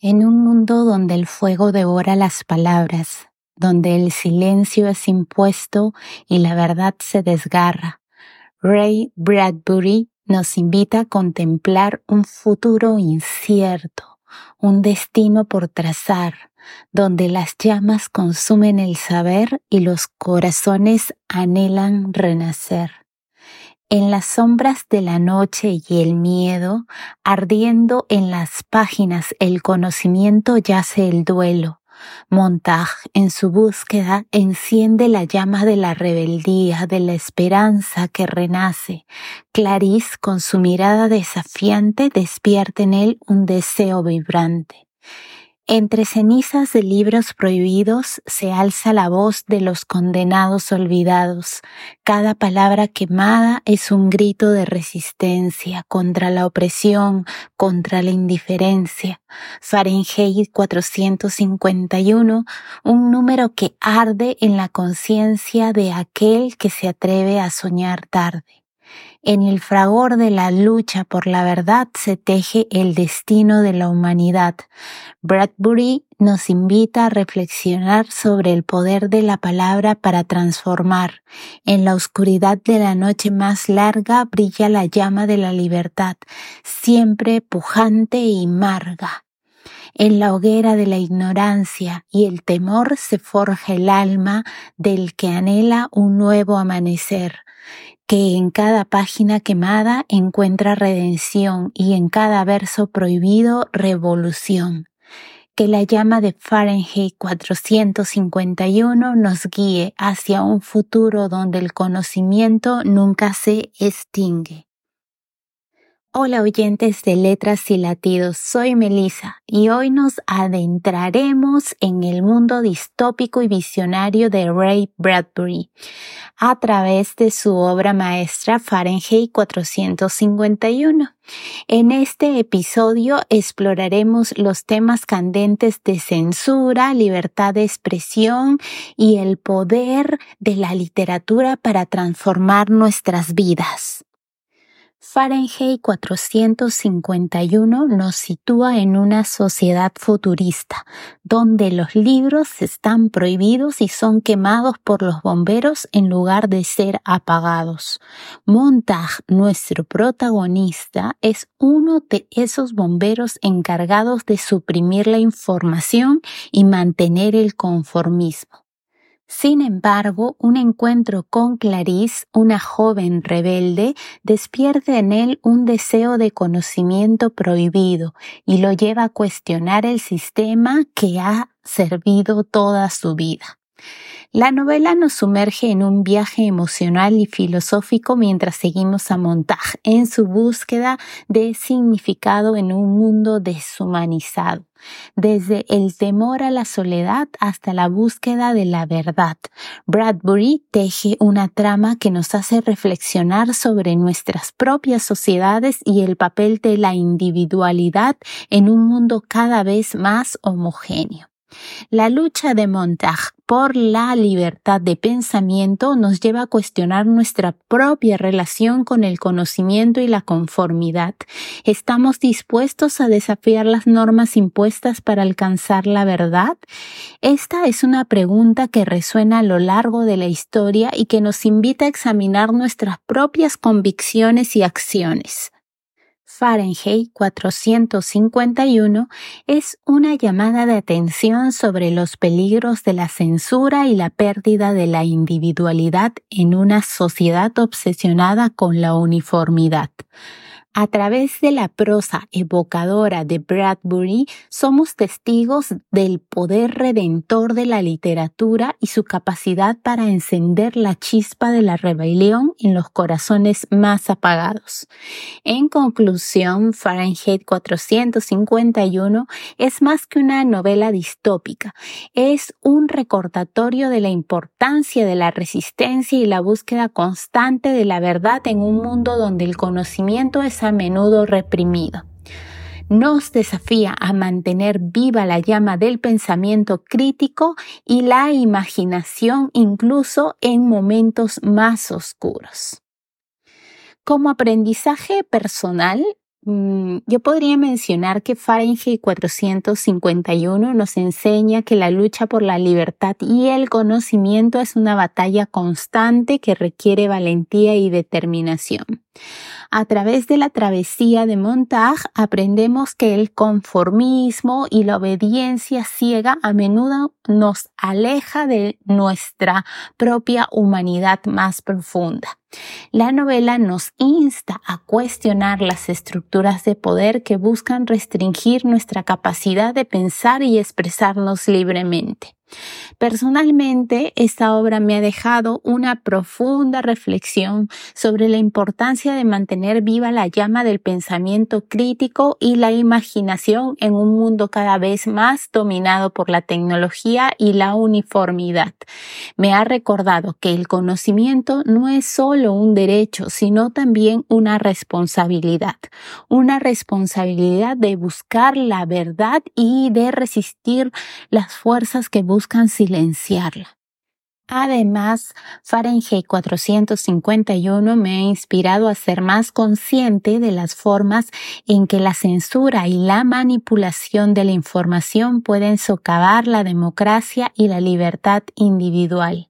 En un mundo donde el fuego devora las palabras, donde el silencio es impuesto y la verdad se desgarra, Ray Bradbury nos invita a contemplar un futuro incierto, un destino por trazar, donde las llamas consumen el saber y los corazones anhelan renacer en las sombras de la noche y el miedo, ardiendo en las páginas el conocimiento yace el duelo. Montag, en su búsqueda, enciende la llama de la rebeldía, de la esperanza que renace. Clarice, con su mirada desafiante, despierta en él un deseo vibrante. Entre cenizas de libros prohibidos se alza la voz de los condenados olvidados. Cada palabra quemada es un grito de resistencia contra la opresión, contra la indiferencia. Fahrenheit 451, un número que arde en la conciencia de aquel que se atreve a soñar tarde. En el fragor de la lucha por la verdad se teje el destino de la humanidad. Bradbury nos invita a reflexionar sobre el poder de la palabra para transformar. En la oscuridad de la noche más larga brilla la llama de la libertad, siempre pujante y marga. En la hoguera de la ignorancia y el temor se forja el alma del que anhela un nuevo amanecer que en cada página quemada encuentra redención y en cada verso prohibido revolución. Que la llama de Fahrenheit 451 nos guíe hacia un futuro donde el conocimiento nunca se extingue. Hola oyentes de Letras y Latidos, soy Melissa y hoy nos adentraremos en el mundo distópico y visionario de Ray Bradbury a través de su obra maestra Fahrenheit 451. En este episodio exploraremos los temas candentes de censura, libertad de expresión y el poder de la literatura para transformar nuestras vidas. Fahrenheit 451 nos sitúa en una sociedad futurista, donde los libros están prohibidos y son quemados por los bomberos en lugar de ser apagados. Montag, nuestro protagonista, es uno de esos bomberos encargados de suprimir la información y mantener el conformismo. Sin embargo, un encuentro con Clarice, una joven rebelde, despierta en él un deseo de conocimiento prohibido y lo lleva a cuestionar el sistema que ha servido toda su vida. La novela nos sumerge en un viaje emocional y filosófico mientras seguimos a Montag en su búsqueda de significado en un mundo deshumanizado, desde el temor a la soledad hasta la búsqueda de la verdad. Bradbury teje una trama que nos hace reflexionar sobre nuestras propias sociedades y el papel de la individualidad en un mundo cada vez más homogéneo. La lucha de Montag por la libertad de pensamiento nos lleva a cuestionar nuestra propia relación con el conocimiento y la conformidad. ¿Estamos dispuestos a desafiar las normas impuestas para alcanzar la verdad? Esta es una pregunta que resuena a lo largo de la historia y que nos invita a examinar nuestras propias convicciones y acciones. Fahrenheit 451 es una llamada de atención sobre los peligros de la censura y la pérdida de la individualidad en una sociedad obsesionada con la uniformidad. A través de la prosa evocadora de Bradbury, somos testigos del poder redentor de la literatura y su capacidad para encender la chispa de la rebelión en los corazones más apagados. En conclusión, Fahrenheit 451 es más que una novela distópica, es un recordatorio de la importancia de la resistencia y la búsqueda constante de la verdad en un mundo donde el conocimiento es a menudo reprimido. Nos desafía a mantener viva la llama del pensamiento crítico y la imaginación incluso en momentos más oscuros. Como aprendizaje personal, Mm, yo podría mencionar que Fahrenheit 451 nos enseña que la lucha por la libertad y el conocimiento es una batalla constante que requiere valentía y determinación. A través de la travesía de Montag aprendemos que el conformismo y la obediencia ciega a menudo nos aleja de nuestra propia humanidad más profunda. La novela nos insta a cuestionar las estructuras de poder que buscan restringir nuestra capacidad de pensar y expresarnos libremente. Personalmente, esta obra me ha dejado una profunda reflexión sobre la importancia de mantener viva la llama del pensamiento crítico y la imaginación en un mundo cada vez más dominado por la tecnología y la uniformidad. Me ha recordado que el conocimiento no es solo un derecho, sino también una responsabilidad. Una responsabilidad de buscar la verdad y de resistir las fuerzas que buscan buscan Además, Fahrenheit 451 me ha inspirado a ser más consciente de las formas en que la censura y la manipulación de la información pueden socavar la democracia y la libertad individual.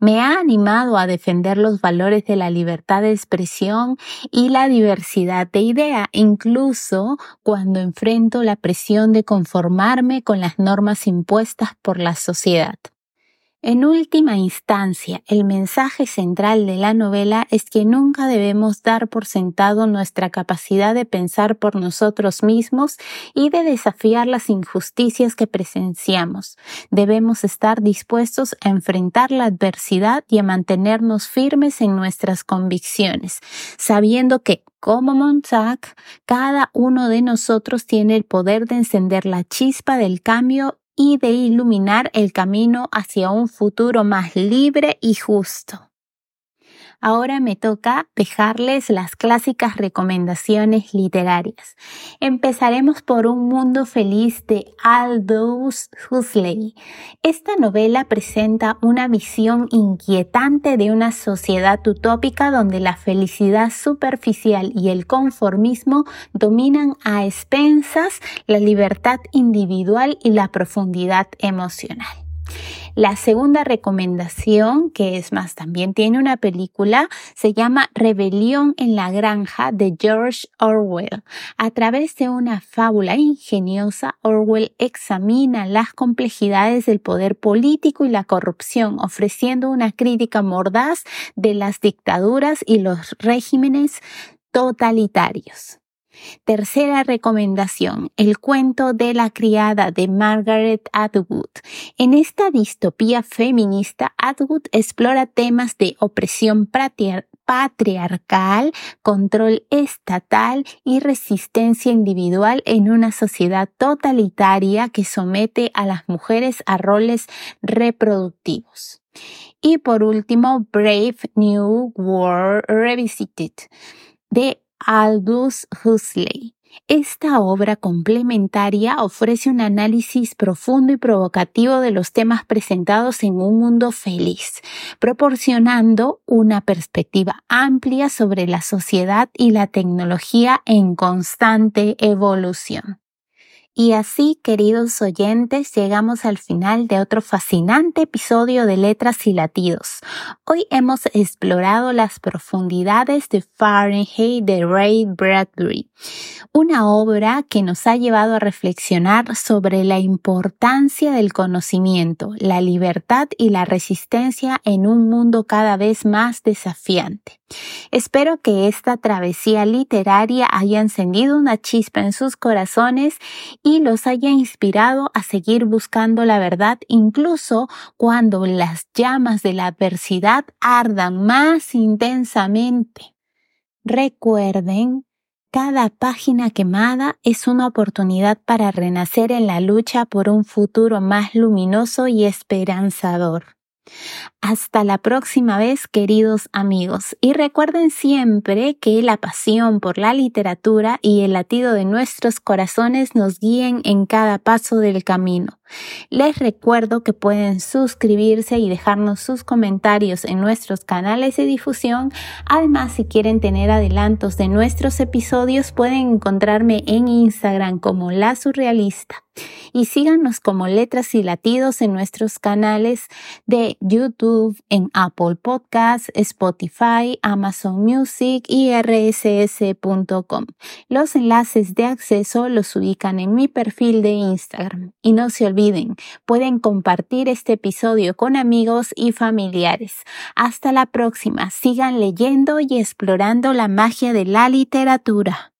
Me ha animado a defender los valores de la libertad de expresión y la diversidad de idea, incluso cuando enfrento la presión de conformarme con las normas impuestas por la sociedad. En última instancia, el mensaje central de la novela es que nunca debemos dar por sentado nuestra capacidad de pensar por nosotros mismos y de desafiar las injusticias que presenciamos. Debemos estar dispuestos a enfrentar la adversidad y a mantenernos firmes en nuestras convicciones, sabiendo que como Montag, cada uno de nosotros tiene el poder de encender la chispa del cambio y de iluminar el camino hacia un futuro más libre y justo. Ahora me toca dejarles las clásicas recomendaciones literarias. Empezaremos por Un Mundo Feliz de Aldous Huxley. Esta novela presenta una visión inquietante de una sociedad utópica donde la felicidad superficial y el conformismo dominan a expensas la libertad individual y la profundidad emocional. La segunda recomendación, que es más, también tiene una película, se llama Rebelión en la Granja de George Orwell. A través de una fábula ingeniosa, Orwell examina las complejidades del poder político y la corrupción, ofreciendo una crítica mordaz de las dictaduras y los regímenes totalitarios. Tercera recomendación, el cuento de la criada de Margaret Atwood. En esta distopía feminista, Atwood explora temas de opresión patriarcal, control estatal y resistencia individual en una sociedad totalitaria que somete a las mujeres a roles reproductivos. Y por último, Brave New World Revisited de Aldous Huxley. Esta obra complementaria ofrece un análisis profundo y provocativo de los temas presentados en un mundo feliz, proporcionando una perspectiva amplia sobre la sociedad y la tecnología en constante evolución. Y así, queridos oyentes, llegamos al final de otro fascinante episodio de Letras y Latidos. Hoy hemos explorado las profundidades de Fahrenheit de Ray Bradbury, una obra que nos ha llevado a reflexionar sobre la importancia del conocimiento, la libertad y la resistencia en un mundo cada vez más desafiante. Espero que esta travesía literaria haya encendido una chispa en sus corazones y los haya inspirado a seguir buscando la verdad incluso cuando las llamas de la adversidad ardan más intensamente. Recuerden, cada página quemada es una oportunidad para renacer en la lucha por un futuro más luminoso y esperanzador. Hasta la próxima vez, queridos amigos, y recuerden siempre que la pasión por la literatura y el latido de nuestros corazones nos guíen en cada paso del camino. Les recuerdo que pueden suscribirse y dejarnos sus comentarios en nuestros canales de difusión. Además, si quieren tener adelantos de nuestros episodios, pueden encontrarme en Instagram como La Surrealista y síganos como letras y latidos en nuestros canales de YouTube, en Apple Podcasts, Spotify, Amazon Music y rss.com. Los enlaces de acceso los ubican en mi perfil de Instagram. Y no se pueden compartir este episodio con amigos y familiares. Hasta la próxima, sigan leyendo y explorando la magia de la literatura.